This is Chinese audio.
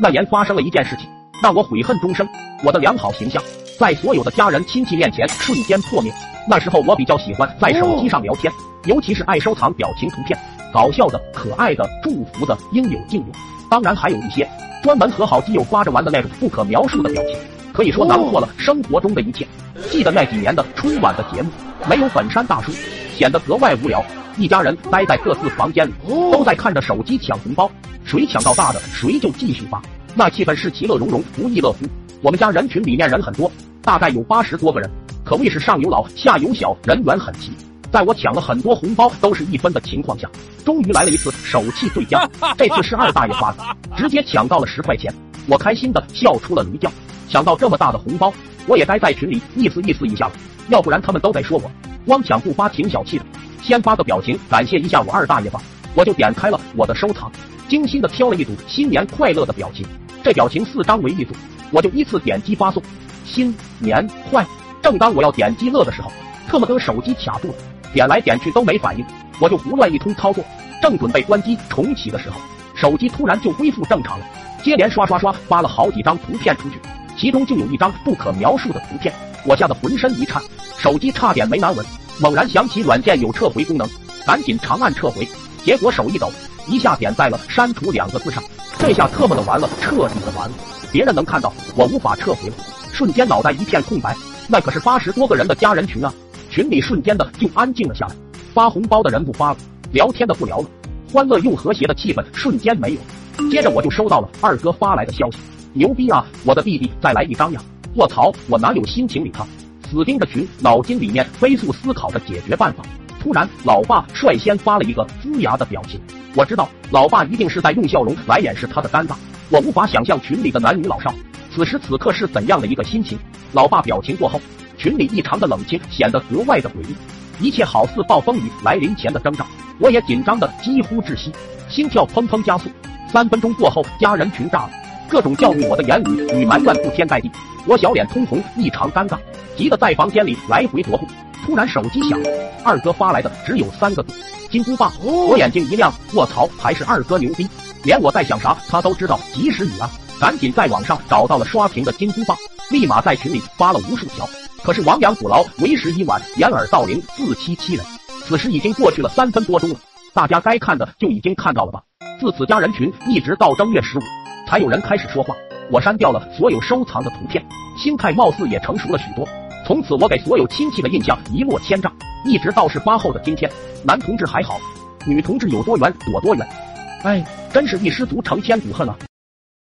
那年发生了一件事情，让我悔恨终生。我的良好形象在所有的家人亲戚面前瞬间破灭。那时候我比较喜欢在手机上聊天，尤其是爱收藏表情图片，搞笑的、可爱的、祝福的，应有尽有。当然还有一些专门和好基友刮着玩的那种不可描述的表情，可以说囊括了生活中的一切。记得那几年的春晚的节目，没有本山大叔，显得格外无聊。一家人待在各自房间里，都在看着手机抢红包。谁抢到大的，谁就继续发。那气氛是其乐融融，不亦乐乎。我们家人群里面人很多，大概有八十多个人，可谓是上有老下有小，人缘很齐。在我抢了很多红包都是一分的情况下，终于来了一次手气最佳。这次是二大爷发的，直接抢到了十块钱，我开心的笑出了驴叫。抢到这么大的红包，我也该在群里意思意思一下了，要不然他们都得说我光抢不发挺小气的。先发个表情感谢一下我二大爷吧，我就点开了我的收藏。精心的挑了一组新年快乐的表情，这表情四张为一组，我就依次点击发送。新年快！正当我要点击乐的时候，特么的手机卡住了，点来点去都没反应，我就胡乱一通操作，正准备关机重启的时候，手机突然就恢复正常了，接连刷刷刷发了好几张图片出去，其中就有一张不可描述的图片，我吓得浑身一颤，手机差点没拿稳。猛然想起软件有撤回功能，赶紧长按撤回，结果手一抖。一下点在了删除两个字上，这下特么的完了，彻底的完了。别人能看到，我无法撤回了，瞬间脑袋一片空白。那可是八十多个人的家人群啊，群里瞬间的就安静了下来。发红包的人不发了，聊天的不聊了，欢乐又和谐的气氛瞬间没有。接着我就收到了二哥发来的消息，牛逼啊！我的弟弟再来一张呀！卧槽，我哪有心情理他？死盯着群，脑筋里面飞速思考着解决办法。突然，老爸率先发了一个呲牙的表情。我知道老爸一定是在用笑容来掩饰他的尴尬，我无法想象群里的男女老少此时此刻是怎样的一个心情。老爸表情过后，群里异常的冷清，显得格外的诡异，一切好似暴风雨来临前的征兆。我也紧张的几乎窒息，心跳砰砰加速。三分钟过后，家人群炸了，各种教育我的言语与埋怨铺天盖地，我小脸通红，异常尴尬，急得在房间里来回踱步。突然手机响了，二哥发来的只有三个字。金箍棒，我眼睛一亮，卧槽，还是二哥牛逼，连我在想啥他都知道及时雨啊！赶紧在网上找到了刷屏的金箍棒，立马在群里发了无数条。可是亡羊补牢，为时已晚，掩耳盗铃，自欺欺人。此时已经过去了三分多钟了，大家该看的就已经看到了吧？自此家人群一直到正月十五，才有人开始说话。我删掉了所有收藏的图片，心态貌似也成熟了许多。从此我给所有亲戚的印象一落千丈。一直到事发后的今天，男同志还好，女同志有多远躲多远。哎，真是一失足成千古恨啊！